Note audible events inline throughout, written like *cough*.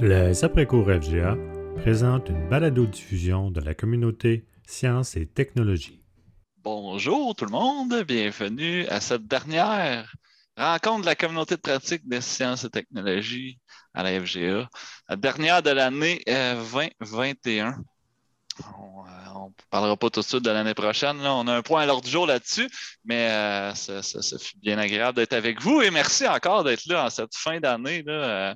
Les après-cours FGA présentent une balado-diffusion de la communauté Sciences et Technologies. Bonjour tout le monde, bienvenue à cette dernière rencontre de la communauté de pratique des sciences et technologies à la FGA, la dernière de l'année 2021. Euh, on ne parlera pas tout de suite de l'année prochaine. On a un point à l'ordre du jour là-dessus, mais euh, ça, fait bien agréable d'être avec vous et merci encore d'être là en cette fin d'année. Euh,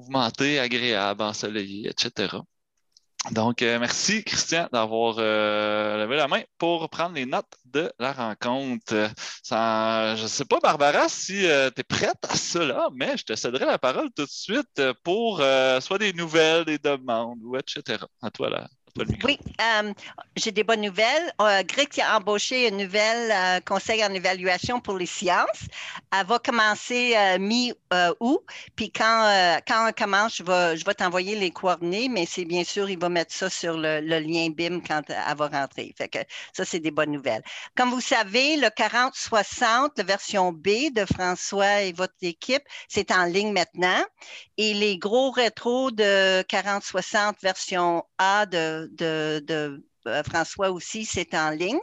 mouvementé, agréable, ensoleillé, etc. Donc, euh, merci Christian d'avoir euh, levé la main pour prendre les notes de la rencontre. je ne sais pas, Barbara, si euh, tu es prête à cela, mais je te céderai la parole tout de suite pour soit des nouvelles, des demandes, ou etc. À toi là. Oui, euh, j'ai des bonnes nouvelles. Euh, a embauché une nouvelle euh, conseil en évaluation pour les sciences. Elle va commencer euh, mi-août. Puis quand, quand elle commence, je vais, t'envoyer les coordonnées, mais c'est bien sûr, il va mettre ça sur le, lien BIM quand elle va rentrer. Que ça, c'est des bonnes nouvelles. Comme vous savez, le 40-60, la version B de François et votre équipe, c'est en ligne maintenant. Et les gros rétros de 40-60 version A de de, euh, François aussi, c'est en ligne.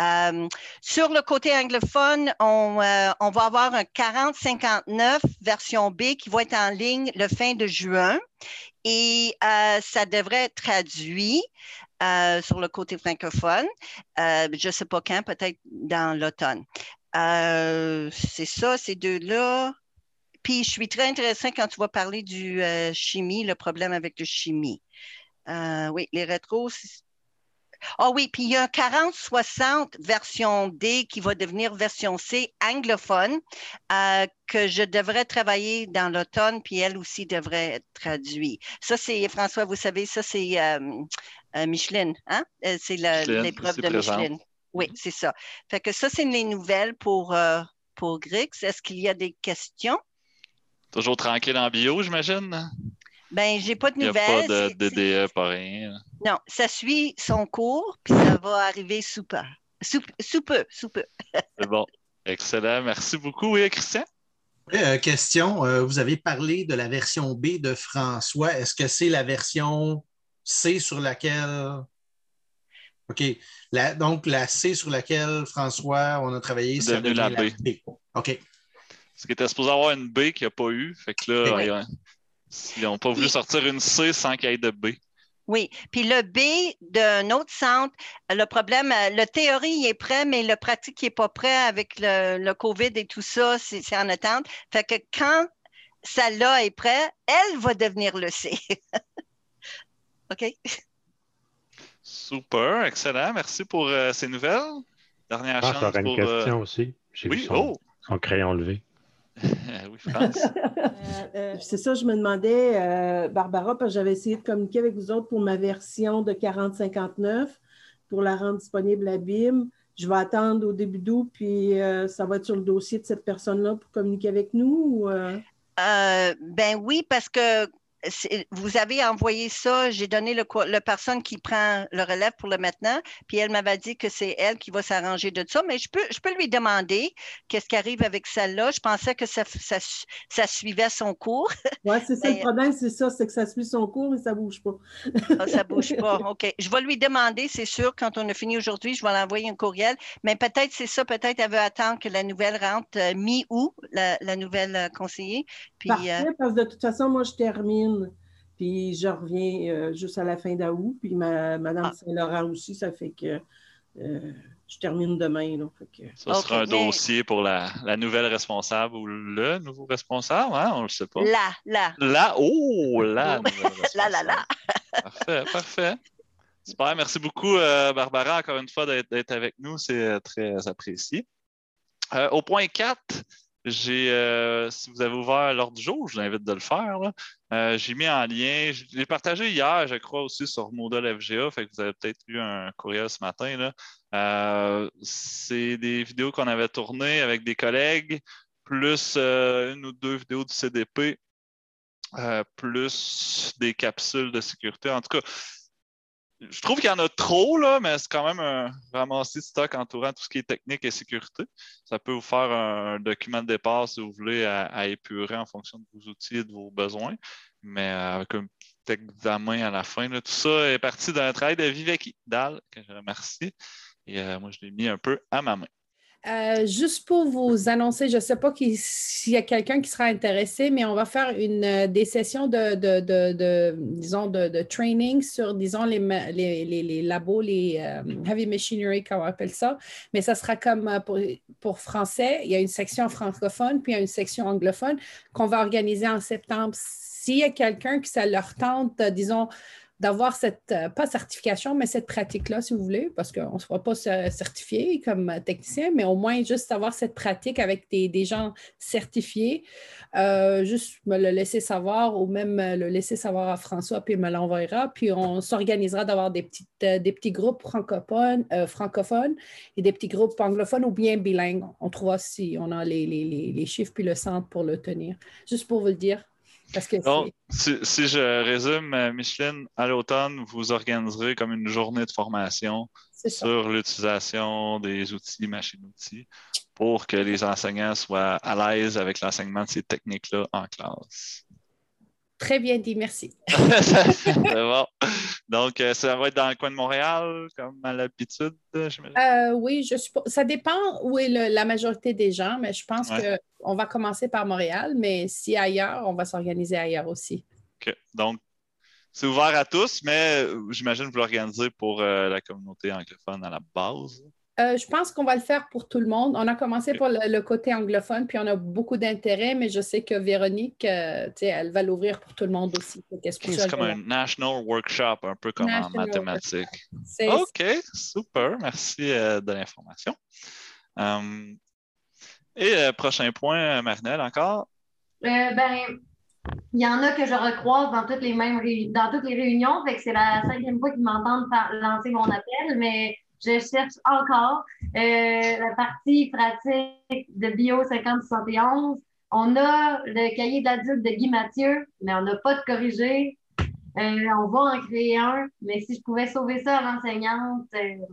Euh, sur le côté anglophone, on, euh, va avoir un 4059 version B qui va être en ligne le fin de juin et ça devrait être traduit. sur le côté francophone. je ne sais pas quand, peut-être dans l'automne. c'est ça, ces deux-là. Puis je suis très intéressée quand tu vas parler du chimie, le problème avec le chimie. Euh, oui, les rétros. Ah oui, puis il y a un 40-60 version D qui va devenir version C anglophone euh, que je devrais travailler dans l'automne, puis elle aussi devrait être traduite. Ça, c'est, François, vous savez, ça, c'est euh, Micheline, hein? C'est l'épreuve de Micheline. Oui, c'est ça. Fait que ça, c'est les nouvelles pour, pour Grix. Est-ce qu'il y a des questions? Toujours tranquille en bio, j'imagine? Ben, j'ai pas de nouvelles. Il n'y a pas de DDE, pas rien. Non, ça suit son cours, puis ça va arriver sous peu. Sous, peu, sous peu. C'est bon. Excellent. Merci beaucoup. Oui, Christian? Euh, question. Euh, vous avez parlé de la version B de François. Est-ce que c'est la version C sur laquelle? OK. donc, la C sur laquelle François, on a travaillé, c'est la, B. OK. Ce qui était supposé avoir une B qu'il n'y a pas eu. Fait que là, ils n'ont pas voulu sortir une C sans qu'il y ait de B. Oui. Puis le B d'un autre centre, le problème, le théorie est prêt, mais le pratique n'est pas prêt avec le, COVID et tout ça, c'est en attente. Fait que quand celle-là est prête, elle va devenir le C. *laughs* OK? Super, excellent. Merci pour euh, ces nouvelles. Dernière ah, chance. une euh, question aussi. oui, oh. son crayon levé. *laughs* oui, France. Euh, euh, c'est ça, je me demandais, euh, Barbara, parce que j'avais essayé de communiquer avec vous autres pour ma version de 4059 pour la rendre disponible à BIM. Je vais attendre au début d'août, puis ça va être sur le dossier de cette personne-là pour communiquer avec nous? ben oui, parce que vous avez envoyé ça, j'ai donné le, la personne qui prend le relève pour le maintenant, puis elle m'avait dit que c'est elle qui va s'arranger de ça, mais je peux, je peux lui demander qu'est-ce qui arrive avec celle-là. Je pensais que ça, ça, suivait son cours. *laughs* Oui, c'est ça le problème, c'est ça, c'est que ça suit son cours, mais ça ne bouge pas. Ah, ça ne bouge pas, *laughs* OK. Je vais lui demander, c'est sûr, quand on a fini aujourd'hui, je vais l'envoyer un courriel, mais peut-être c'est ça, peut-être elle veut attendre que la nouvelle rentre euh, mi-août, la, nouvelle euh, conseiller. Puis, euh, parce que de toute façon, moi, je termine puis je reviens euh, juste à la fin d'août. Puis ma, Madame ah. Saint-Laurent aussi, ça fait que euh, je termine demain. Ça sera un dossier pour la, nouvelle responsable ou le nouveau responsable, hein? on ne le sait pas. Là, là. Là, oh, là. là, là, là. parfait, parfait. Super, merci beaucoup, euh, Barbara, encore une fois, d'être avec nous. C'est très apprécié. au point 4, j'ai, euh, si vous avez ouvert l'ordre du jour, je vous invite de le faire. Euh, j'ai mis en lien, je l'ai partagé hier, je crois, aussi sur Model FGA, fait que vous avez peut-être eu un courriel ce matin. Euh, c'est des vidéos qu'on avait tournées avec des collègues, plus une ou deux vidéos du CDP, plus des capsules de sécurité. En tout cas, je trouve qu'il y en a trop, là, mais c'est quand même un ramassis de stock entourant tout ce qui est technique et sécurité. Ça peut vous faire un document de départ si vous voulez à, épurer en fonction de vos outils et de vos besoins, mais avec un petit examen à la fin. tout ça est parti d'un travail de Viveki Dal, que je remercie. Et euh, moi, je l'ai mis un peu à ma main. Euh, juste pour vous annoncer, je ne sais pas s'il y a quelqu'un qui sera intéressé, mais on va faire une, euh, des sessions de, disons, de, training sur, disons, les, les, labos, les euh, heavy machinery, comme on appelle ça. Mais ça sera comme pour, pour, français, il y a une section francophone, puis il y a une section anglophone qu'on va organiser en septembre. S'il y a quelqu'un qui ça leur tente, disons, d'avoir cette, euh, pas certification, mais cette pratique-là, si vous voulez, parce qu'on ne sera pas certifié comme technicien, mais au moins juste avoir cette pratique avec des, gens certifiés, euh, juste me le laisser savoir ou même le laisser savoir à François, puis il me l'envoyera, puis on s'organisera d'avoir des, euh, des petits groupes francophones, et des petits groupes anglophones ou bien bilingues. On trouvera si on a les, les chiffres puis le centre pour le tenir. Juste pour vous le dire. Donc, si, je résume, euh, Micheline, à l'automne, vous organiserez comme une journée de formation sur l'utilisation des outils, machines-outils, pour que les enseignants soient à l'aise avec l'enseignement de ces techniques-là en classe. Très bien dit, merci. *laughs* c'est bon. Donc, euh, ça va être dans le coin de Montréal, comme à l'habitude? Euh, oui, je suppose. Ça dépend où est la majorité des gens, mais je pense qu'on va commencer par Montréal, mais si ailleurs, on va s'organiser ailleurs aussi. OK. Donc, c'est ouvert à tous, mais euh, j'imagine que vous l'organisez pour la communauté anglophone à la base. Euh, je pense qu'on va le faire pour tout le monde. On a commencé pour le, côté anglophone, puis on a beaucoup d'intérêt, mais je sais que Véronique, euh, elle va l'ouvrir pour tout le monde aussi. C'est comme un national workshop, un peu comme en mathématiques. OK, super. Merci euh, de l'information. et prochain point, Marinelle, encore? ben, il y en a que je recroise dans toutes les mêmes dans toutes les réunions, fait que c'est la cinquième fois qu'ils m'entendent lancer mon appel, mais je cherche encore euh, la partie pratique de Bio 5071. On a le cahier d'adulte de Guy Mathieu, mais on n'a pas de corrigé. Euh, on va en créer un, mais si je pouvais sauver ça à l'enseignante, euh,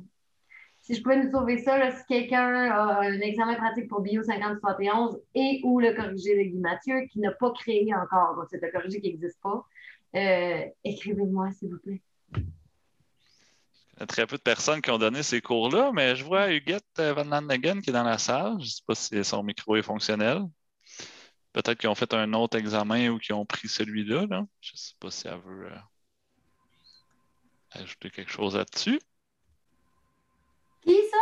si je pouvais nous sauver ça, si quelqu'un a un examen pratique pour Bio 5071 et ou le corrigé de Guy Mathieu qui n'a pas créé encore, donc c'est le corrigé qui n'existe pas, écrivez-moi, s'il vous plaît. Il y a très peu de personnes qui ont donné ces cours-là, mais je vois Huguette euh, Van Landegen qui est dans la salle. Je ne sais pas si son micro est fonctionnel. Peut-être qu'ils ont fait un autre examen ou qu'ils ont pris celui-là. Je ne sais pas si elle veut euh, ajouter quelque chose là-dessus. Qui ça?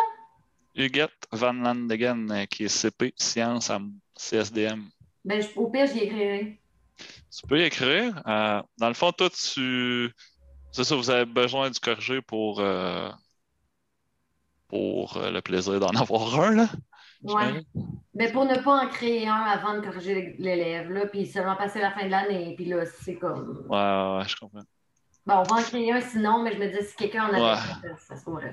Huguette Van Landegen, euh, qui est CP Sciences à CSDM. Ben, au pire, j'y écrirai. Tu peux y écrire. dans le fond, toi, tu c'est ça, vous avez besoin du corriger pour, euh, pour euh, le plaisir d'en *laughs* avoir un, là? Oui. Mais pour ne pas en créer un avant de corriger l'élève, là, puis seulement passer la fin de l'année, puis là, c'est comme. Ouais, ouais, ouais, je comprends. Bon, on va en créer un sinon, mais je me dis si quelqu'un en avait fait, ça se pourrait.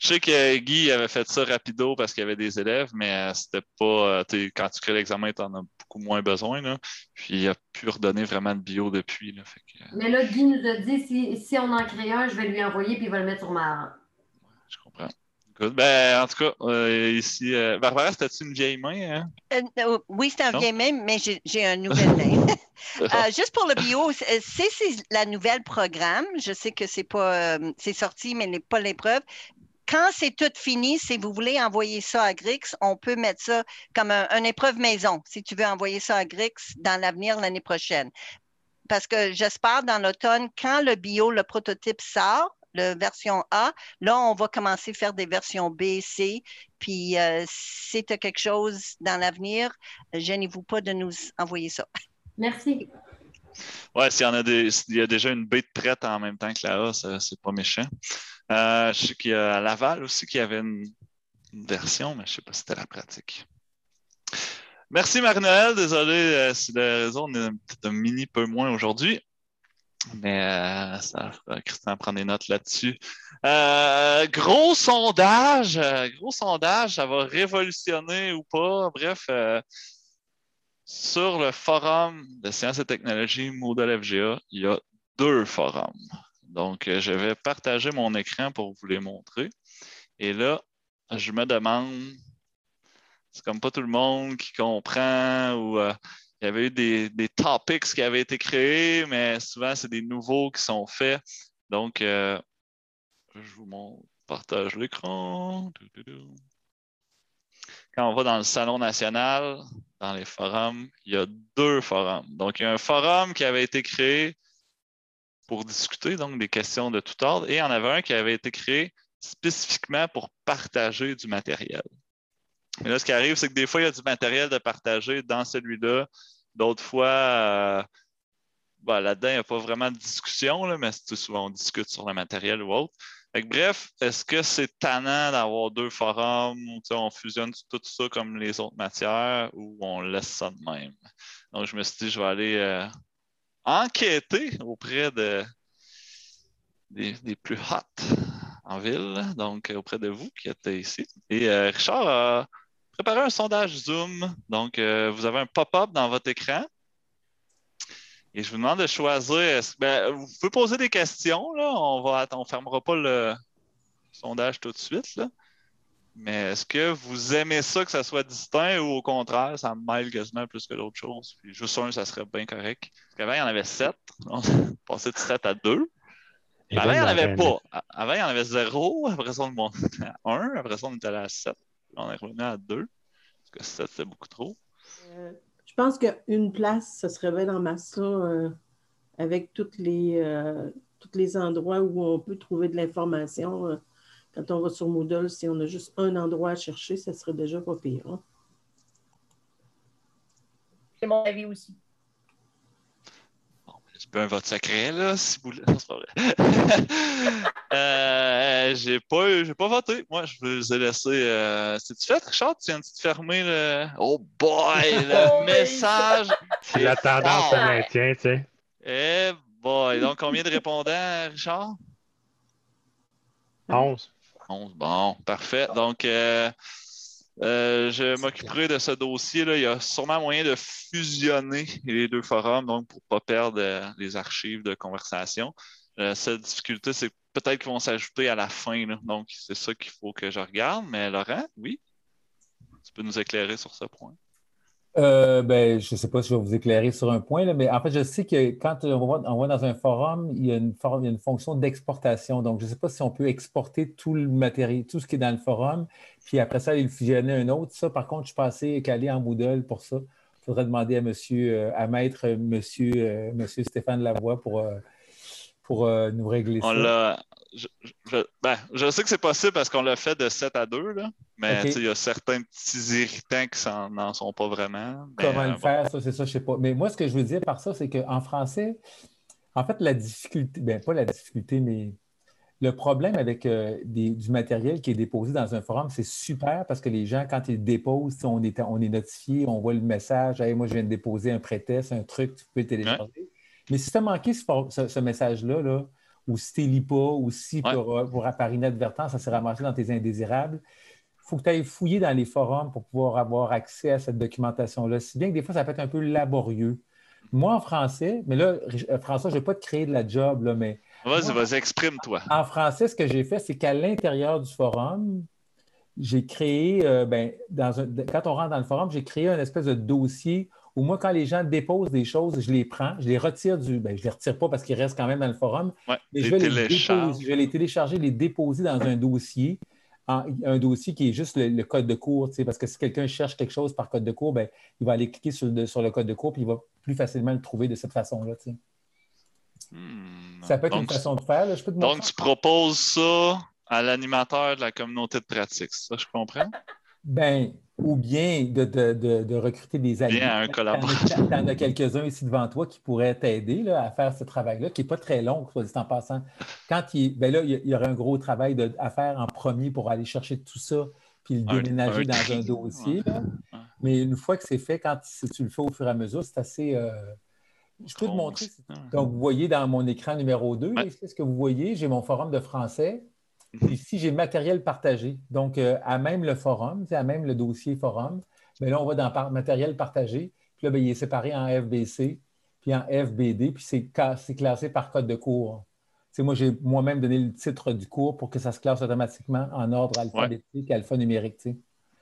Je sais que Guy avait fait ça rapido parce qu'il y avait des élèves, mais euh, c'était pas. quand tu crées l'examen, tu en as beaucoup moins besoin. Là. Puis il a pu redonner vraiment de bio depuis. Là, fait que, mais là, Guy nous a dit si, si on en crée un, je vais lui envoyer puis il va le mettre sur ma. je comprends. Ben, en tout cas, euh, ici, euh, Barbara, c'était-tu une vieille main? Hein? Euh, oui, c'est une vieille main, mais j'ai un nouvel main. *laughs* juste pour le bio, c'est la nouvelle programme. Je sais que c'est pas c'est sorti, mais n'est pas l'épreuve. Quand c'est tout fini, si vous voulez envoyer ça à Grix, on peut mettre ça comme un, une épreuve maison, si tu veux envoyer ça à Grix dans l'avenir l'année prochaine. Parce que j'espère dans l'automne, quand le bio, le prototype sort, la version A. Là, on va commencer à faire des versions B, C. Puis, euh, si tu as quelque chose dans l'avenir, gênez-vous pas de nous envoyer ça. Merci. Ouais, s'il y en a des, y a déjà une B prête en même temps que la A, c'est pas méchant. Euh, je sais qu'il y a Laval aussi qui avait une, version, mais je ne sais pas si c'était la pratique. Merci Marie-Noël. Désolé euh, si le réseau est peut-être un mini peu moins aujourd'hui. Mais euh, ça, Christian prend des notes là-dessus. Euh, gros sondage, euh, gros sondage, ça va révolutionner ou pas. Bref, sur le forum de sciences et technologies Moodle FGA, il y a deux forums. Donc, euh, je vais partager mon écran pour vous les montrer. Et là, je me demande, c'est comme pas tout le monde qui comprend ou euh, il y avait eu des, des, topics qui avaient été créés, mais souvent, c'est des nouveaux qui sont faits. Donc, je vous montre, partage l'écran. Quand on va dans le Salon national, dans les forums, il y a deux forums. Donc, il y a un forum qui avait été créé pour discuter donc des questions de tout ordre et il y en avait un qui avait été créé spécifiquement pour partager du matériel. Mais là, ce qui arrive, c'est que des fois, il y a du matériel de partager dans celui-là. D'autres fois, euh, ben, là-dedans, il n'y a pas vraiment de discussion, mais souvent on discute sur le matériel ou autre bref, est-ce que c'est tannant d'avoir deux forums où on fusionne tout ça comme les autres matières ou on laisse ça de même? Donc, je me suis dit, je vais aller euh, enquêter auprès de, des, plus hot en ville, donc auprès de vous qui êtes ici. Et euh, Richard a préparé un sondage Zoom. Donc, euh, vous avez un pop-up dans votre écran. Et je vous demande de choisir. Ben, vous pouvez poser des questions. Là. On ne fermera pas le sondage tout de suite. Mais est-ce que vous aimez ça que ça soit distinct ou au contraire, ça me mêle quasiment plus que d'autres choses? Puis juste un, ça serait bien correct. Parce qu'avant, il y en avait sept. On passé de sept à deux. avant, il n'y en avait pas. Avant, il y en avait zéro. Après ça, on est monté à *laughs* un. Après ça, on est allé à sept. On est revenu à deux. Parce que sept, c'est beaucoup trop. Euh, je pense qu'une place, ce serait bien en masse, euh, avec toutes les, euh, tous les endroits où on peut trouver de l'information. Euh, quand on va sur Moodle, si on a juste un endroit à chercher, ça serait déjà pas pire. Hein. C'est mon avis aussi. Pas un vote secret, là, si vous *laughs* Non, c'est pas vrai. *laughs* euh, j'ai pas, j'ai pas voté. Moi, je vous ai laissé. Euh... C'est-tu fait, Richard? Tu viens de te fermer le. Oh boy, *laughs* le message! C'est la tendance se maintient, tu sais. Eh boy. Donc, combien de répondants, Richard? 11. 11. Bon, parfait. Donc, euh, euh, je m'occuperai de ce dossier-là. Il y a sûrement moyen de fusionner les deux forums, donc pour ne pas perdre euh, les archives de conversation. La seule difficulté, c'est peut-être qu'ils vont s'ajouter à la fin. Donc, c'est ça qu'il faut que je regarde. Mais Laurent, oui? Tu peux nous éclairer sur ce point? Euh, ben, je ne sais pas si je vais vous éclairer sur un point, mais en fait, je sais que quand on va, dans un forum, il y a une, il y a une fonction d'exportation. Donc, je ne sais pas si on peut exporter tout le matériel, tout ce qui est dans le forum, puis après ça, il fusionner un autre. Ça, par contre, je suis passé calé en Moodle pour ça. Il faudrait demander à monsieur, euh, à maître monsieur, euh, monsieur Stéphane Lavoie pour, pour nous régler ça. Je, ben, je, sais que c'est possible parce qu'on l'a fait de 7 à 2, là, mais il y a certains petits irritants qui n'en sont pas vraiment. Comment le faire, ça, c'est ça, je ne sais pas. Mais moi, ce que je veux dire par ça, c'est qu'en français, en fait, la difficulté, bien, pas la difficulté, mais le problème avec euh, du matériel qui est déposé dans un forum, c'est super parce que les gens, quand ils déposent, on est, on est notifié, on voit le message hey, moi, je viens de déposer un pré-test, un truc, tu peux télécharger. Mais si tu as manqué ce, ce message-là, là, ou si tu lis pas, ou si pour, pour inadvertance, ça s'est ramassé dans tes indésirables. Il faut que tu ailles fouiller dans les forums pour pouvoir avoir accès à cette documentation-là. Si bien que des fois, ça peut être un peu laborieux. Moi, en français, mais là, euh, François, je ne vais pas te créer de la job, là, mais. Vas-y, vas-y, exprime-toi. En français, ce que j'ai fait, c'est qu'à l'intérieur du forum, j'ai créé, euh, ben, dans quand on rentre dans le forum, j'ai créé un espèce de dossier où moi, quand les gens déposent des choses, je les prends, je les retire du. Ben, je ne les retire pas parce qu'ils restent quand même dans le forum. mais je vais, les déposer, je vais les télécharger, les déposer dans un dossier. un dossier qui est juste le, code de cours, parce que si quelqu'un cherche quelque chose par code de cours, ben, il va aller cliquer sur le, sur le code de cours puis il va plus facilement le trouver de cette façon-là. Hmm. Ça peut être une façon de faire. donc, tu proposes ça à l'animateur de la communauté de pratique, ça, je comprends? *laughs* Ben, ou bien de, recruter des amis. Bien, un collaborateur. *laughs* Tu en as quelques-uns ici devant toi qui pourraient t'aider à faire ce travail-là, qui n'est pas très long, soit dit en passant. Quand il, ben là, il y aurait un gros travail à faire en premier pour aller chercher tout ça, puis le déménager dans un dossier. Mais une fois que c'est fait, quand tu le fais au fur et à mesure, c'est assez. Euh, je peux te montrer. Donc, vous voyez dans mon écran numéro 2, c'est ce que vous voyez, j'ai mon forum de français. Ici, j'ai matériel partagé. Donc, euh, à même le forum, à même le dossier forum, mais là, on va dans matériel partagé. Puis là, ben, il est séparé en FBC, puis en FBD, puis c'est classé par code de cours. moi, j'ai moi-même donné le titre du cours pour que ça se classe automatiquement en ordre alphabétique, alphanumérique. tu sais.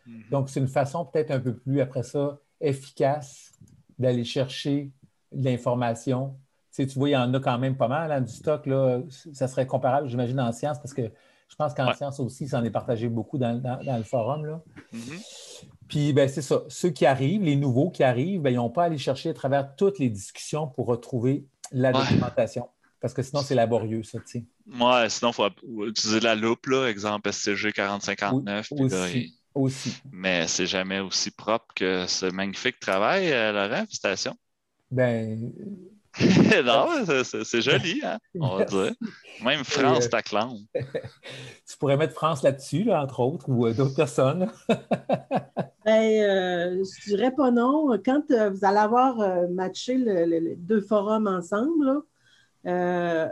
Mhm. Donc, c'est une façon peut-être un peu plus, après ça, efficace d'aller chercher de l'information. Tu vois, il y en a quand même pas mal hein, du stock. Là. Ça serait comparable, j'imagine, en sciences, parce que je pense qu'en Ouais. sciences aussi, ça en est partagé beaucoup dans, dans- dans le forum. Là. Mhm. Puis, ben, c'est ça. Ceux qui arrivent, les nouveaux qui arrivent, ben, ils n'ont pas à aller chercher à travers toutes les discussions pour retrouver la Ouais. documentation. Parce que sinon, c'est laborieux, ça, tu sais. Ouais, sinon, il faut utiliser la loupe, là, exemple SCG 4059. puis là, Aussi. il- Aussi. Mais c'est jamais aussi propre que ce magnifique travail, euh, Laurent. Félicitations. Ben, *laughs* non, c'est- joli, hein, on va dire. Même France euh, t'acclame. *laughs* tu pourrais mettre France là-dessus, là, entre autres, ou euh, d'autres personnes. *laughs* Ben, euh, je dirais pas non. Quand euh, vous allez avoir euh, matché le- le- les deux forums ensemble, euh,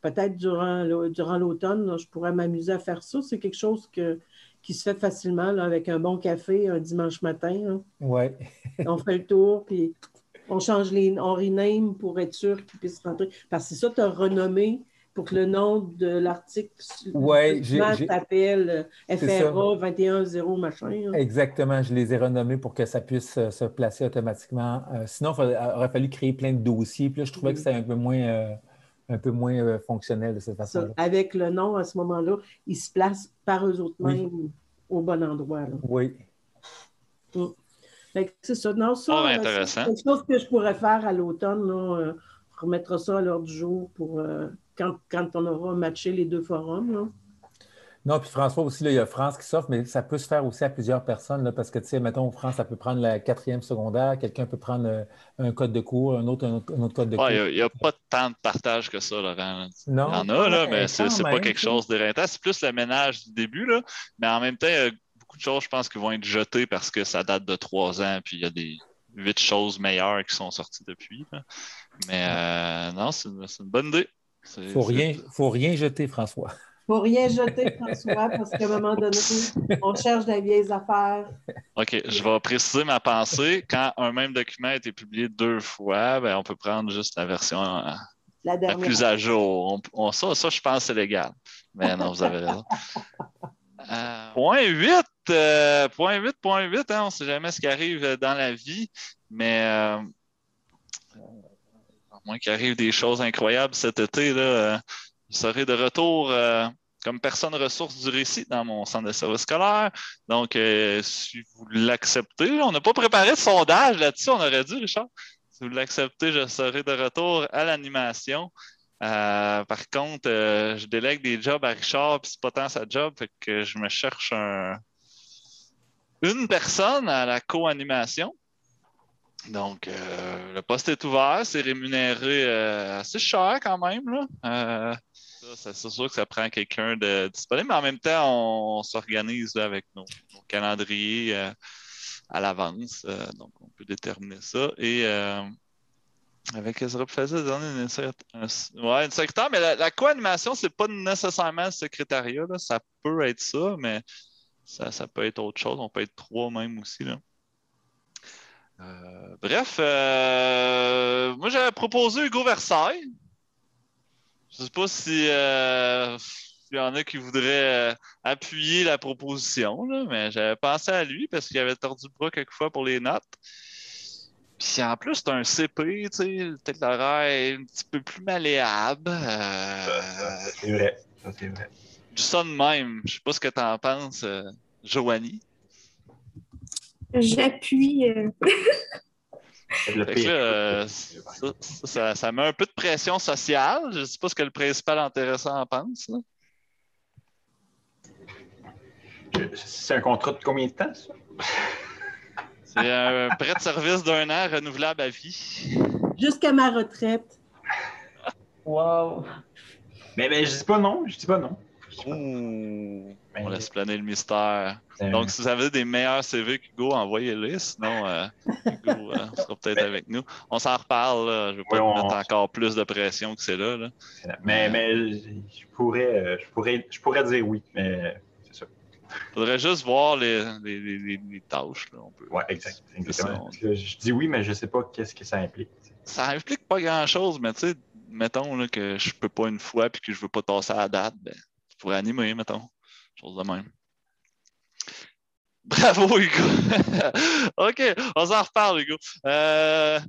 peut-être durant, durant l'automne, je pourrais m'amuser à faire ça. C'est quelque chose que, qui se fait facilement là, avec un bon café un dimanche matin. Oui. On fait le tour, puis on change les. On rename pour être sûr qu'ils puissent rentrer. Parce que c'est ça, tu as renommé pour que le nom de l'article Ouais, s'appelle euh. FRA 21.0 machin. là. Exactement, je les ai renommés pour que ça puisse euh, se placer automatiquement. Euh, sinon, il aurait fallu créer plein de dossiers. Puis là, je trouvais que c'était un peu moins, euh, un peu moins euh, fonctionnel de cette façon-là. avec le nom, à ce moment-là, ils se placent par eux autres Oui. mêmes au bon endroit. là. Oui. Que C'est ça. Non, ça, euh, c'est quelque chose que je pourrais faire à l'automne. là, euh, On remettra ça à l'ordre du jour pour euh, quand, quand on aura matché les deux forums. là. Non, puis François aussi, là, il y a France qui s'offre, mais ça peut se faire aussi à plusieurs personnes, là, parce que, tu sais, mettons, France, ça peut prendre la quatrième secondaire, quelqu'un peut prendre euh, un code de cours, un autre, un autre, un autre code de cours. Ouais, Il n'y a, pas tant de partage que ça, Laurent. non, Il y en a, là, mais c'est pas quelque chose d'éreintant. C'est plus le ménage du début, là. Mais en même temps, il y a beaucoup de choses, je pense, qui vont être jetées parce que ça date de trois ans, puis il y a des huit choses meilleures qui sont sorties depuis. là. Mais euh, non, c'est une, c'est une bonne idée. C'est- Faut rien, faut rien jeter, François. Faut rien jeter, François, parce qu'à un moment donné, on cherche des vieilles affaires. OK, je vais préciser ma pensée. Quand un même document a été publié deux fois, ben, on peut prendre juste la version euh, La plus à jour. On- on- ça, ça, je pense que c'est légal. Mais non, vous avez raison. *laughs* Euh, point 8, euh, point 8, point 8, hein, on ne sait jamais ce qui arrive euh, dans la vie, mais euh, à moins qu'il arrive des choses incroyables cet été, là, euh, je serai de retour euh, comme personne ressource du récit dans mon centre de service scolaire. Donc, euh, si vous l'acceptez, on n'a pas préparé de sondage là-dessus, on aurait dû, Richard. Si vous l'acceptez, je serai de retour à l'animation. Euh, par contre, euh, je délègue des jobs à Richard, puis c'est pas tant sa job, fait que je me cherche un- une personne à la co-animation. Donc, euh, le poste est ouvert, c'est rémunéré euh, assez cher quand même. Euh, c'est sûr que ça prend quelqu'un de disponible, mais en même temps, on, s'organise avec nos, calendriers euh, à l'avance. donc, on peut déterminer ça. Et avec Ezra Faisal, donner une, sec- un- une secrétaire, mais la, co-animation, c'est pas nécessairement le secrétariat. Ça peut être ça, mais ça, ça peut être autre chose. On peut être trois même aussi. Là. Euh, bref, euh, moi j'avais proposé Hugo Versailles. Je sais pas si euh, s'il y en a qui voudraient appuyer la proposition, là, mais j'avais pensé à lui parce qu'il avait tordu le bras quelquefois pour les notes. Puis en plus, c'est un CP, tu sais, le tête l'horaire est un petit peu plus malléable. C'est vrai. C'est vrai. Du ça de même. Je sais pas ce que tu en penses, euh, Joanie. J'appuie. euh, euh, ça, ça- met un peu de pression sociale. Je sais pas ce que le principal intéressant en pense. là. C'est un contrat de combien de temps, ça? C'est un prêt de service d'un an renouvelable à vie. Jusqu'à ma retraite. Wow! Mais, mais je dis pas non, je dis pas non. Ouh, on laisse planer le mystère. Euh, Donc, si vous avez des meilleurs CV qu'Hugo, envoyez-les. Sinon, euh, Hugo euh, *laughs* sera peut-être avec nous. On s'en reparle. Là. Je ne veux pas on- mettre encore plus de pression que c'est là. là. mais, mais je pourrais, euh, je pourrais, je pourrais dire oui, mais c'est ça. faudrait juste voir les, les, les- les- les tâches. Là. On peut... Ouais, exact. exactement. ça. Je dis oui, mais je sais pas qu'est-ce que ça implique. Ça implique pas grand-chose, mais tu sais, mettons là, que je peux pas une fois puis que je veux pas tasser à la date, ben, pourrais animer, mettons. Chose de même. Bravo, *laughs* Hugo. OK, on s'en reparle, Hugo. Euh,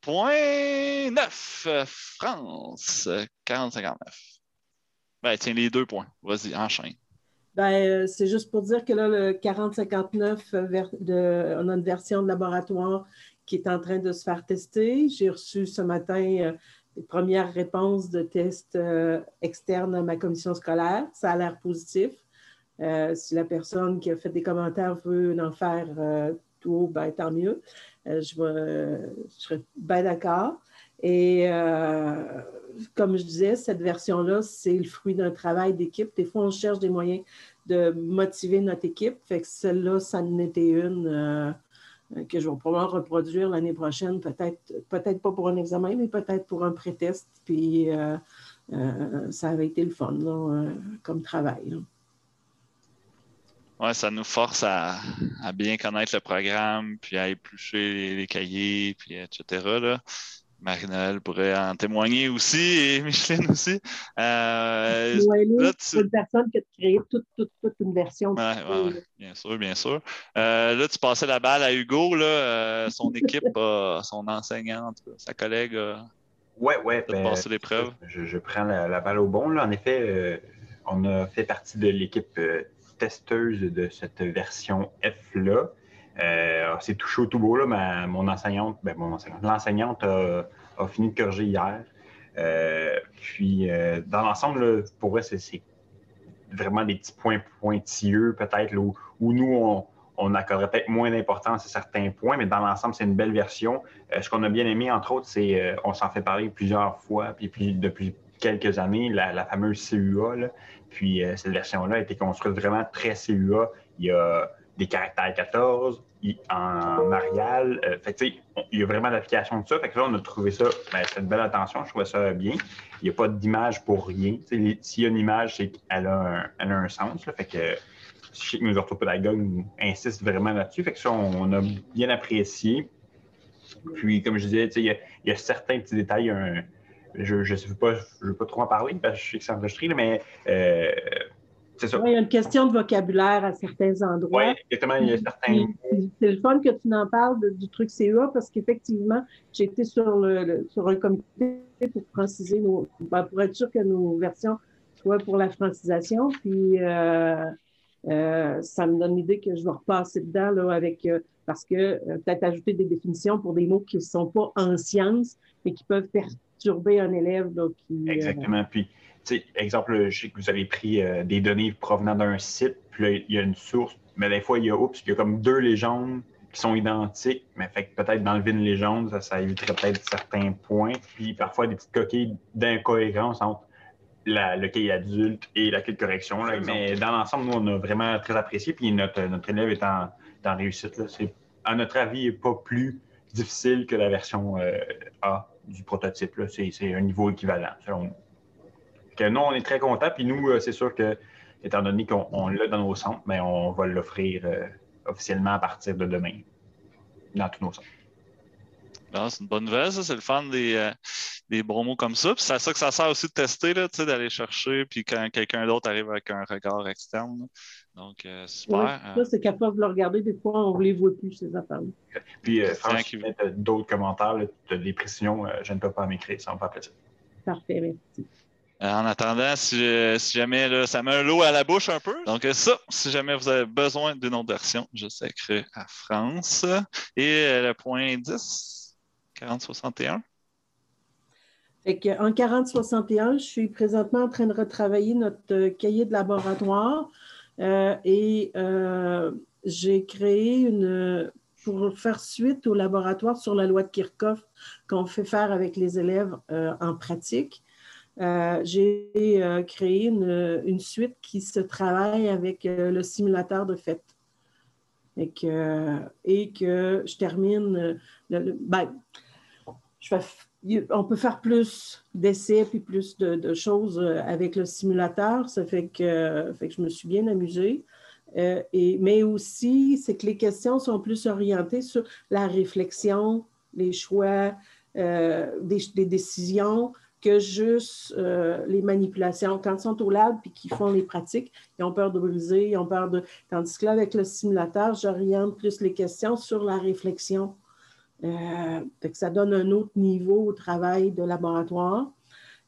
point 9, France, 40-59. Ben, tiens, les deux points. Vas-y, enchaîne. Ben, euh, c'est juste pour dire que là, le 40-59, euh, on a une version de laboratoire qui est en train de se faire tester. J'ai reçu ce matin les premières réponses de tests externes à ma commission scolaire. Ça a l'air positif. si la personne qui a fait des commentaires veut en faire tout, ben, tant mieux. je, je serais bien d'accord. Et comme je disais, cette version-là, c'est le fruit d'un travail d'équipe. Des fois, on cherche des moyens de motiver notre équipe. Fait que celle-là, ça en était une euh, que je vais probablement reproduire l'année prochaine, peut-être peut-être pas pour un examen, mais peut-être pour un pré-test. Puis euh, euh, ça avait été le fun comme travail. Oui, ça nous force à, bien connaître le programme, puis à éplucher les, les cahiers, puis etc. Là. Marie-Noël pourrait en témoigner aussi et *laughs* Micheline aussi. Euh, là, tu... une personne qui a créé toute, toute, toute une version. Oui, ouais, bien sûr, bien sûr. Euh, là, tu passais la balle à Hugo, là, euh, son équipe, son enseignante, sa collègue a ouais, ouais, ben, passé l'épreuve. Je, je, prends la, balle au bon. Là. En effet, euh, on a fait partie de l'équipe testeuse de cette version F-là. Euh, c'est tout chaud, tout beau. Là, mon enseignante, ben, mon enseignante, l'enseignante a, fini de corriger hier. Euh, puis, euh, dans l'ensemble, pour vrai, c'est vraiment des petits points pointilleux, peut-être, où, nous, on, on accorderait peut-être moins d'importance à certains points, mais dans l'ensemble, c'est une belle version. ce qu'on a bien aimé, entre autres, c'est, on s'en fait parler plusieurs fois, puis, puis depuis quelques années, la, fameuse CUA. Puis, cette version-là a été construite vraiment très CUA. Il y a des caractères 14, en marial. Euh, fait il y a vraiment l'application de ça. Fait que là, on a trouvé ça, ben, c'est une belle attention, je trouvais ça bien. Il n'y a pas d'image pour rien. S'il y a une image, c'est qu'elle a, un, a un sens. Là. Fait que je sais que nos orthopédagogues insistent vraiment là-dessus. Fait que ça, on, a bien apprécié. Puis, comme je disais, il y, a certains petits détails. je ne veux, pas, je veux pas trop en parler parce que je sais que c'est enregistré, mais euh, il y a une question de vocabulaire à certains endroits. Oui, exactement. Il y a certains. C'est le fun que tu en parles du truc CEA parce qu'effectivement, j'ai été sur, le, sur un comité pour franciser nos. Ben, pour être sûr que nos versions soient pour la francisation. Puis euh, euh, ça me donne l'idée que je vais repasser dedans là, avec. Euh, parce que peut-être ajouter des définitions pour des mots qui ne sont pas en sciences, mais qui peuvent perturber un élève. Là, qui, Exactement. Puis exemple, je sais que vous avez pris euh, des données provenant d'un site, puis là, il y a une source, mais des fois, il y a, oups, il y a comme deux légendes qui sont identiques, mais fait peut-être d'enlever une légende, ça, éviterait peut-être certains points. Puis parfois, des petites coquilles d'incohérence entre le cahier adulte et la clé de correction. mais dans l'ensemble, nous, on a vraiment très apprécié. Puis notre, notre élève est en, réussite. C'est, à notre avis, pas plus difficile que la version euh, A du prototype. C'est, c'est un niveau équivalent, selon nous non, on est très content. Puis nous, euh, c'est sûr que, étant donné qu'on l'a dans nos centres, mais on va l'offrir euh, officiellement à partir de demain dans tous nos centres. c'est une bonne nouvelle, ça. C'est le fun des, euh, des bons mots comme ça. Puis c'est à ça que ça sert aussi de tester, d'aller chercher, puis quand quelqu'un d'autre arrive avec un regard externe. Donc, super. ça, c'est capable de le regarder. Des fois, on ne les voit plus, ces affaires-là. Puis, franchement, d'autres commentaires, des précisions, je ne peux pas m'écrire. Ça me fait plaisir. Parfait, merci. Euh, en attendant, si, jamais ça met un lot à la bouche un peu. Donc, ça, si jamais vous avez besoin d'une autre version, je sais à France. Et euh, le point 10, 4061. en 4061, je suis présentement en train de retravailler notre euh, cahier de laboratoire et j'ai créé une, pour faire suite au laboratoire sur la loi de Kirchhoff qu'on fait faire avec les élèves en pratique. Euh, j'ai euh, créé une, suite qui se travaille avec euh, le simulateur de fête. Et que, et que je termine. Ben, on peut faire plus d'essais puis plus de, choses avec le simulateur. Ça fait que, je me suis bien amusée. et, mais aussi, c'est que les questions sont plus orientées sur la réflexion, les choix, des, des, décisions, que juste euh, les manipulations. Quand ils sont au lab et qu'ils font les pratiques, ils ont peur de briser, ils ont peur de. Tandis que là, avec le simulateur, j'oriente plus les questions sur la réflexion. Euh, ça donne un autre niveau au travail de laboratoire.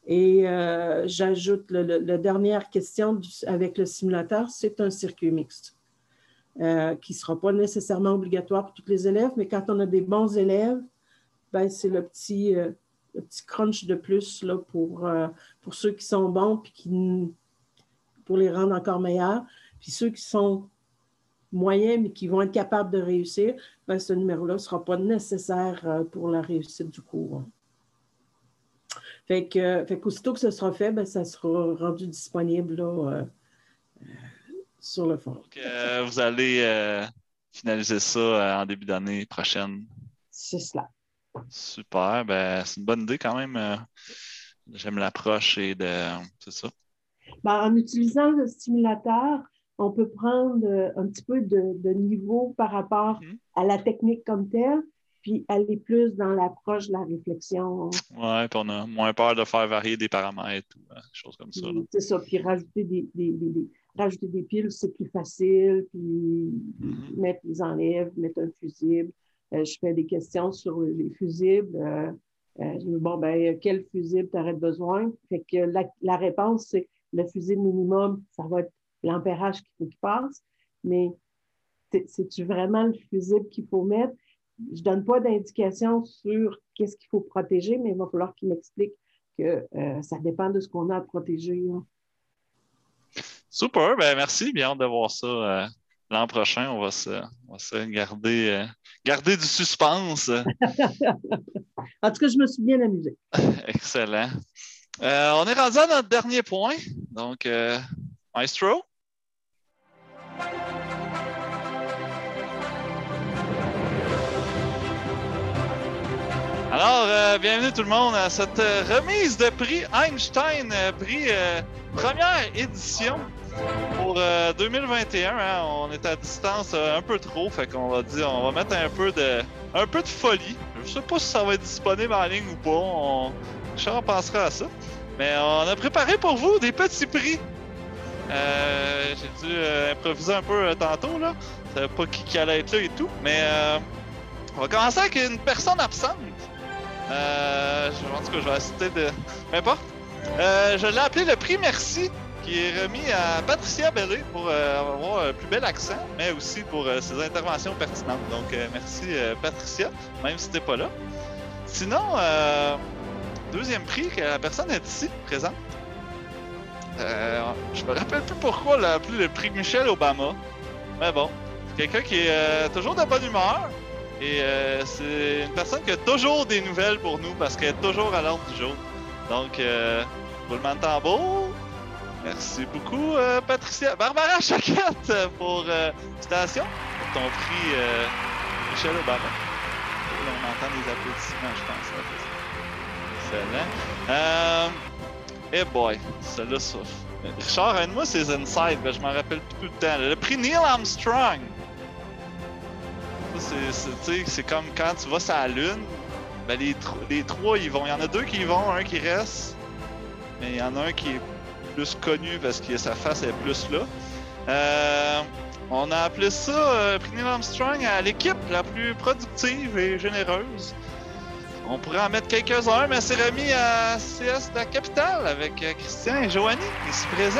Et euh, j'ajoute la dernière question avec le simulateur, c'est un circuit mixte. Euh, qui ne sera pas nécessairement obligatoire pour tous les élèves, mais quand on a des bons élèves, ben, c'est le petit, le petit crunch de plus là, pour, euh, pour ceux qui sont bons puis qui, pour les rendre encore meilleurs. Puis ceux qui sont moyens mais qui vont être capables de réussir, ben, ce numéro-là ne sera pas nécessaire pour la réussite du cours. Fait que, fait qu'aussitôt que ce sera fait, ben, ça sera rendu disponible là, sur le fond. Donc, euh, vous allez euh, finaliser ça euh, en début d'année prochaine. C'est cela. Super. Ben, c'est une bonne idée quand même. J'aime l'approche et de. C'est ça. Ben, en utilisant le stimulateur, on peut prendre un petit peu de, niveau par rapport mm-hmm. à la technique comme telle, puis aller plus dans l'approche de la réflexion. Oui, puis on a moins peur de faire varier des paramètres ou des choses comme ça. C'est ça, puis rajouter des, rajouter des piles, c'est plus facile, puis mm-hmm. mettre les enlèves, mettre un fusible. Euh, je fais des questions sur les fusibles. Euh, euh, je dis, bon, ben, quel fusible tu aurais besoin? Fait que la, réponse, c'est le fusible minimum, ça va être l'ampérage qu'il faut qu'il passe, mais c'est-tu vraiment le fusible qu'il faut mettre? Je ne donne pas d'indication sur qu'est-ce qu'il faut protéger, mais il va falloir qu'il m'explique que ça dépend de ce qu'on a à protéger. Super, ben merci, bien de voir ça euh, l'an prochain. On va se, garder, euh, garder du suspense. *laughs* en tout cas, je me suis bien amusé. *laughs* Excellent. Euh, on est rendu à notre dernier point. Donc, Maestro? Alors, bienvenue tout le monde à cette remise de prix Einstein, prix première édition pour 2021, euh, hein, on est à distance euh, un peu trop, fait qu'on va dire, on va mettre un peu de, un peu de folie. Je sais pas si ça va être disponible en ligne ou pas. On, Richard pensera à ça. Mais on a préparé pour vous des petits prix. Euh, j'ai dû improviser un peu tantôt là. Je savais pas qui, allait être là et tout. Mais on va commencer avec une personne absente. en tout cas, je vais citer de. Peu importe. je l'ai appelé le prix Merci qui est remis à Patricia Bellé pour euh, avoir un plus bel accent, mais aussi pour euh, ses interventions pertinentes. Donc, euh, merci Patricia, même si t'es pas là. Sinon, deuxième prix, que la personne est ici, présente. je me rappelle plus pourquoi on l'a appelé le prix Michelle Obama. Mais bon, c'est quelqu'un qui est toujours de bonne humeur. Et c'est une personne qui a toujours des nouvelles pour nous parce qu'elle est toujours à l'ordre du jour. Donc, roulement de tambour. Merci beaucoup, euh, Patricia. Barbara Chaquette euh, pour euh, Station, ton prix Michel Obama. on entend des applaudissements, je pense. Excellent. Euh, hey boy, celle-là, ça. Richard, aide-moi ces ben, je m'en rappelle tout le temps. Le prix Neil Armstrong. C'est comme quand tu vas sur la Lune, ben les, les trois, ils vont. Il y en a deux qui vont, un qui reste. Mais il y en a un qui est plus connu parce que sa face est plus là. Euh, on a appelé ça euh, Armstrong à l'équipe la plus productive et généreuse. On pourrait en mettre quelques-uns, mais c'est remis à CS de la capitale avec euh, Christian et Joanie ici présents.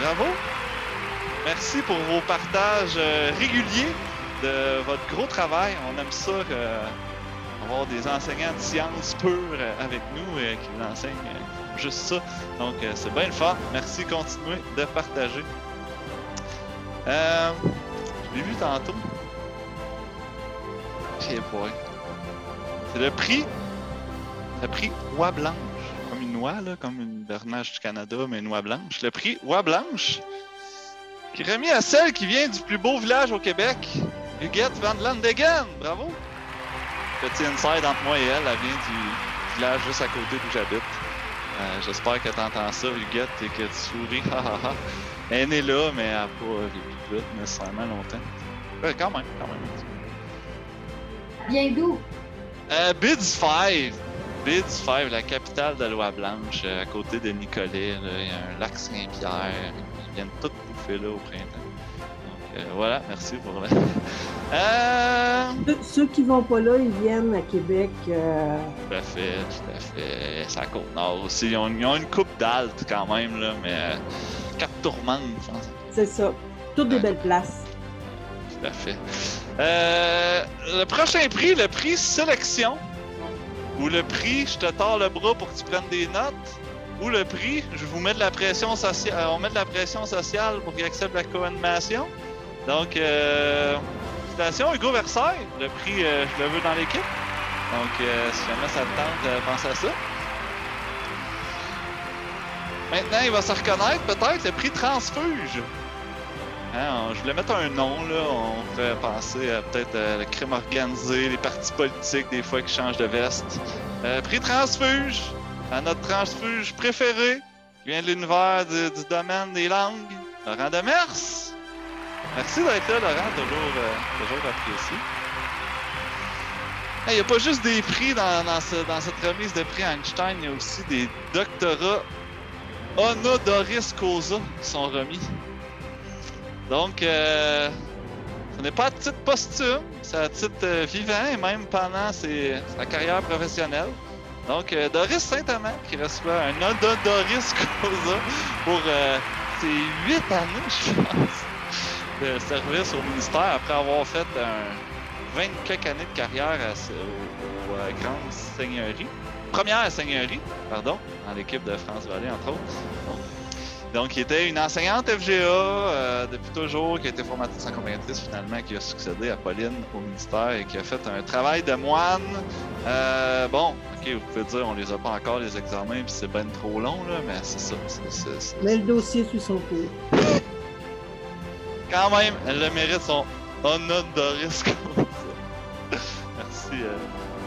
Bravo! Merci pour vos partages euh, réguliers de votre gros travail. On aime ça avoir des enseignants de sciences pures avec nous qui nous enseignent juste ça. Donc, euh, c'est bien le fun. Merci, continuez de partager. Euh, je l'ai vu tantôt. C'est le prix. Le prix Oie Blanche. Comme une noix, là, comme une bernage du Canada, mais une oie blanche. Le prix Oie Blanche. Qui est remis à celle qui vient du plus beau village au Québec, Huguette Van Landegen. Bravo! Petit inside entre moi et elle, elle vient du village juste à côté d'où j'habite. Euh, j'espère que tu entends ça, Huguette, et que tu souris. *laughs* elle est là, mais elle n'a pas vécu là nécessairement longtemps. Euh, quand même, quand même. Bien d'où? Euh, Bids 5. baie du Fèvre, la capitale de l'Oie Blanche, euh, à côté de Nicolet. là. Il y a un lac Saint-Pierre. Ils viennent tous bouffer là au printemps. Euh, voilà, merci pour le. *laughs* Euh, Ceux- qui vont pas là, ils viennent à Québec. euh, tout à fait, tout à fait. C'est à Côte-Nord aussi. Ils ont, ils ont une coupe d'altes quand même, là, mais euh, Cap Tourmente, je pense. c'est ça. Toutes des belles places. Tout à fait. Euh, le prochain prix, le prix sélection, ou le prix je te tords le bras pour que tu prennes des notes, ou le prix je vous mets de la pression sociale, on met de la pression sociale pour qu'il accepte la co-animation. Donc, euh, félicitations Hugo Versailles, le prix euh, je le veux dans l'équipe. Donc, euh, si jamais ça te tente, euh, pense à ça. Maintenant, il va se reconnaître peut-être le prix Transfuge. Hein, je voulais mettre un nom, là. On fait penser à peut-être euh, le crime organisé, les partis politiques, des fois, qui changent de veste. Prix Transfuge, à notre transfuge préféré, qui vient de l'univers du, du domaine des langues, Laurent Demers. Merci d'être là, Laurent, toujours, euh, apprécié. Il n'y a pas juste des prix dans, dans ce- dans cette remise de prix Einstein, il y a aussi des doctorats honoris causa qui sont remis. Donc, euh, ce n'est pas à titre posthume, c'est à titre euh, vivant et même pendant sa carrière professionnelle. Donc, euh, Doris Saint-Amand qui reçoit un honoris causa pour euh, ses huit années, je pense, de service au ministère après avoir fait un 20 quelques années de carrière à, aux, aux, euh, grandes seigneuries. Première seigneurie, pardon, dans l'équipe de France Vallée, entre autres. Donc, donc, il était une enseignante FGA euh, depuis toujours, qui a été formatrice en accompagnatrice finalement, qui a succédé à Pauline au ministère et qui a fait un travail de moine. Euh, bon, ok, vous pouvez dire, on les a pas encore les examens, puis c'est ben trop long, là, mais c'est ça. Mais le dossier suit son cours. *laughs* Quand même, elle le mérite son honoris causa. *laughs* Merci, euh,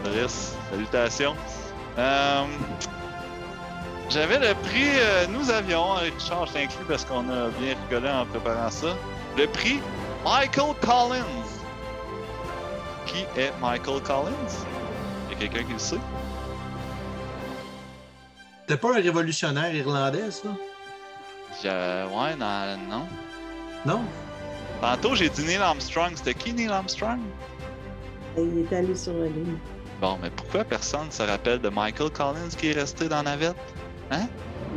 Doris. Salutations. Euh, J'avais le prix, euh, nous avions, avec Richard, je t'inclus parce qu'on a bien rigolé en préparant ça, le prix Michael Collins. Qui est Michael Collins? Il y a quelqu'un qui le sait? T'es pas un révolutionnaire irlandais, ça? Je- Ouais, non, non. Non? Tantôt, j'ai dit Neil Armstrong. C'était qui Neil Armstrong? Et il est allé sur la ligne. Bon, mais pourquoi personne se rappelle de Michael Collins qui est resté dans la navette? Hein?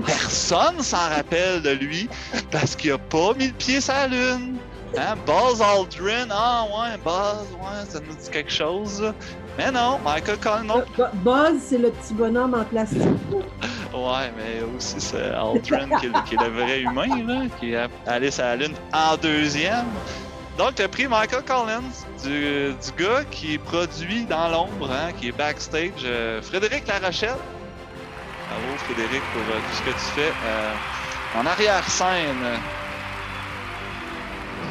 Personne s'en rappelle de lui parce qu'il a pas mis le pied sur la Lune. Hein? Buzz Aldrin, ah ouais, Buzz, ouais, ça nous dit quelque chose. Mais non, Michael Collins, non. Bu- Buzz, c'est le petit bonhomme en plastique. *laughs* Ouais, mais aussi c'est Aldrin qui, qui est le vrai humain, là, qui est allé sur la Lune en deuxième. Donc, le prix Michael Collins, du, gars qui produit dans l'ombre, hein, qui est backstage, euh, Frédéric Larochelle. Bravo, Frédéric, pour euh, tout ce que tu fais. Euh, en arrière-scène,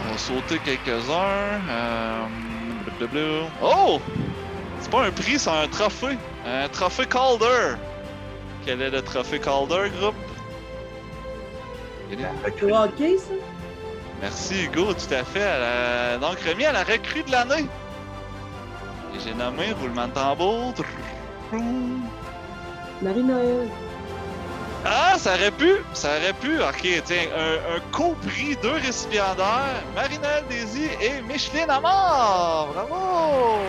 on va sauter quelques-uns. Euh, oh! C'est pas un prix, c'est un trophée. Un trophée Calder. Quel est le trophée Calder, groupe? Hockey, ça? Merci Hugo, tout à fait. À la- Donc remis à la recrue de l'année. Et j'ai nommé roulement de tambour. Marie-Noël. Ah, ça aurait pu, ça aurait pu. Ok, tiens, un, un co-prix, deux récipiendaires, Marinelle Daisy et Micheline Amor. Bravo!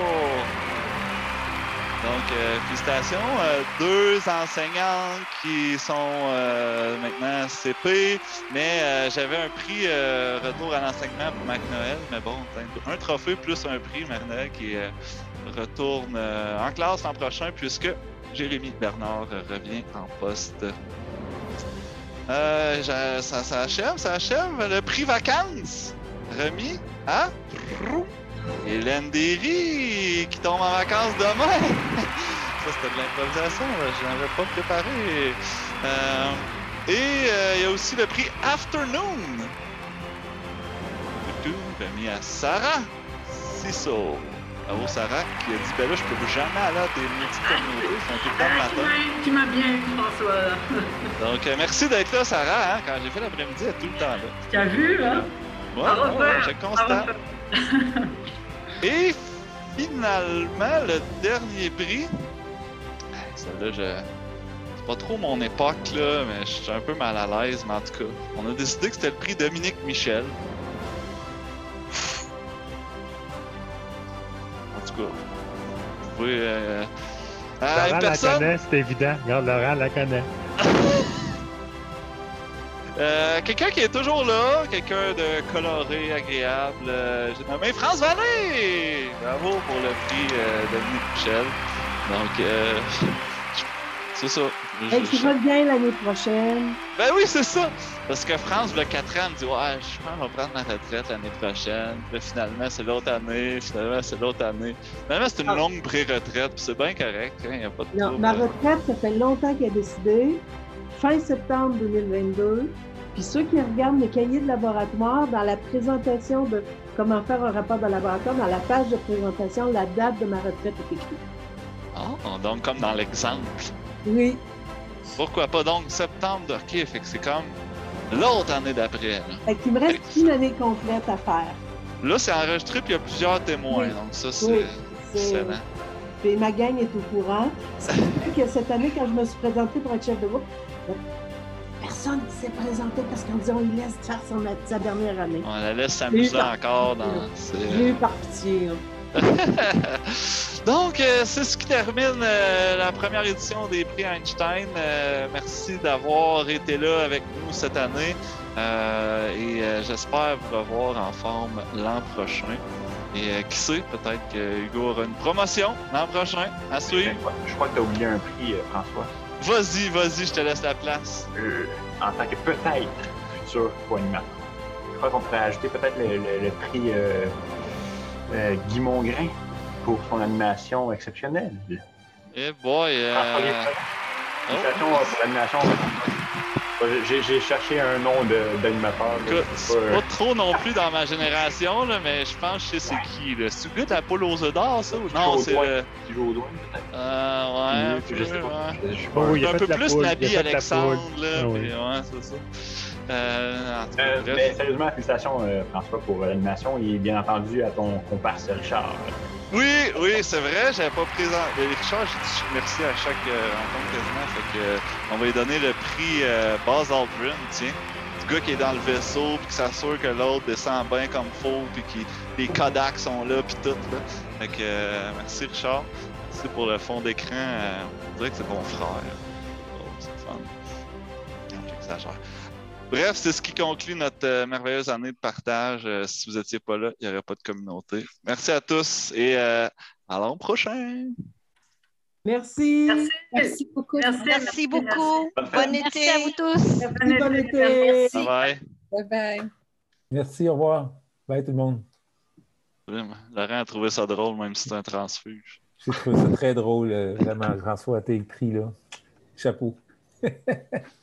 Donc, euh, félicitations. euh, deux enseignantes qui sont euh, maintenant CP, mais euh, j'avais un prix retour à l'enseignement pour Marie-Noël. Mais bon, un trophée plus un prix, Marie-Noël, qui euh, retourne en classe l'an prochain puisque Jérémy Bernard revient en poste. Ça, ça achève, ça achève. Le prix vacances remis à Hélène Derry qui tombe en vacances demain. *laughs* ça, c'était de l'improvisation, là, je n'avais pas préparé. Euh, et euh, il y a aussi le prix Afternoon. Tout remis à Sarah Cisso. Bravo Sarah qui a dit Ben là, je peux jamais aller à tes multi-communautés, ils sont tout le temps le matin. Tu m'as bien François. *laughs* Donc, euh, merci d'être là, Sarah. hein. Quand j'ai fait l'après-midi, elle est tout le temps là. Tu as vu, hein? Ouais, ouais, je constate. *laughs* Et finalement, le dernier prix, celle-là, je... c'est pas trop mon époque, là, mais je suis un peu mal à l'aise, mais en tout cas, on a décidé que c'était le prix Dominique Michel. En tout cas, vous pouvez. Euh... Laurent personne... la connaît, c'est évident. Regarde, Laurent la connaît. Euh, quelqu'un qui est toujours là, quelqu'un de coloré, agréable. Euh, J'ai nommé France Vallée! Bravo pour le prix euh, Dominique Michel. Donc, euh, *laughs* c'est ça. Je- Hey, tu je- l'année prochaine? Ben oui, c'est ça! Parce que France, y a 4 ans, me dit Ouais, je pense que je vais prendre ma retraite l'année prochaine. Puis finalement, c'est l'autre année. Finalement, c'est l'autre année. Finalement, c'est une Ah. longue pré-retraite. Puis c'est bien correct. Il n'y a pas de Non, ma retraite, ça fait longtemps qu'elle a décidé. Fin septembre 2022. Puis ceux qui regardent le cahier de laboratoire, dans la présentation de comment faire un rapport de laboratoire, dans la page de présentation, la date de ma retraite est écrite. Ah, donc, comme dans l'exemple. Oui. Pourquoi pas donc septembre? Ok, fait que c'est comme l'autre année d'après. Fait qu'il me reste une année complète à faire. Là, c'est enregistré puis il y a plusieurs témoins. Oui. Donc ça, c'est Oui, c'est- excellent. Puis ma gang est au courant. Ce qui fait que cette année, quand je me suis présentée pour être chef de groupe, personne ne s'est présenté parce qu'on disait on lui laisse faire son, sa dernière année. On la laisse s'amuser encore dans... c'est- J'ai eu par pitié. hein. *laughs* Donc, euh, c'est ce qui termine euh, la première édition des prix Einstein. Euh, merci d'avoir été là avec nous cette année Euh, et euh, j'espère vous revoir en forme l'an prochain. Et euh, qui sait, peut-être que Hugo aura une promotion l'an prochain à suivre. Je crois que tu as oublié un prix, euh, François. Vas-y, vas-y, je te laisse la place. En tant que peut-être futur co-animateur. Je crois qu'on pourrait ajouter peut-être le, le- le prix euh, euh, Guy Mongrain pour son animation exceptionnelle. Eh boy, euh, pour l'animation. J'ai- cherché un nom d'animateur. là. Écoute, C'est c'est pas, euh, pas trop non plus dans ma génération, là, mais je pense que je sais c'est qui. là. C'est de la poule aux œufs d'or, ça? ou Non, c'est le... qui joue au doigt, peut-être. Euh, ouais, un peu, je sais pas. ouais. Je, je suis pas Oh, il a un peu la plus poule, la Alexandre, poule. là, Ah oui. puis ouais, c'est ça. Euh, en tout cas, Euh, bref. mais sérieusement, félicitations euh, François pour l'animation et bien entendu à ton comparse Richard. Oui, oui, c'est vrai, j'avais pas présent. Mais Richard, j'ai dit merci à chaque euh, rencontre quasiment. Fait que, euh, on va lui donner le prix euh, Buzz Aldrin, tiens. Du gars qui est dans le vaisseau, puis qui s'assure que l'autre descend bien comme faut, puis que les Kodak sont là, puis tout. Là. Fait que, euh, merci Richard. Merci pour le fond d'écran. euh, on dirait que c'est ton frère. Oh, c'est fun. Bref, c'est ce qui conclut notre euh, merveilleuse année de partage. Si vous n'étiez pas là, il n'y aurait pas de communauté. Merci à tous et à l'an prochain. Merci. Merci. Merci beaucoup. Merci. Merci beaucoup. Bonne Bon Merci été. à vous tous. Merci, bon été. Bye bye. Bye bye. Merci, au revoir. Bye tout le monde. Laurent a trouvé ça drôle, même si c'est un transfuge. J'ai trouvé ça très drôle, euh, vraiment. François, t'es pris là. Chapeau. *laughs*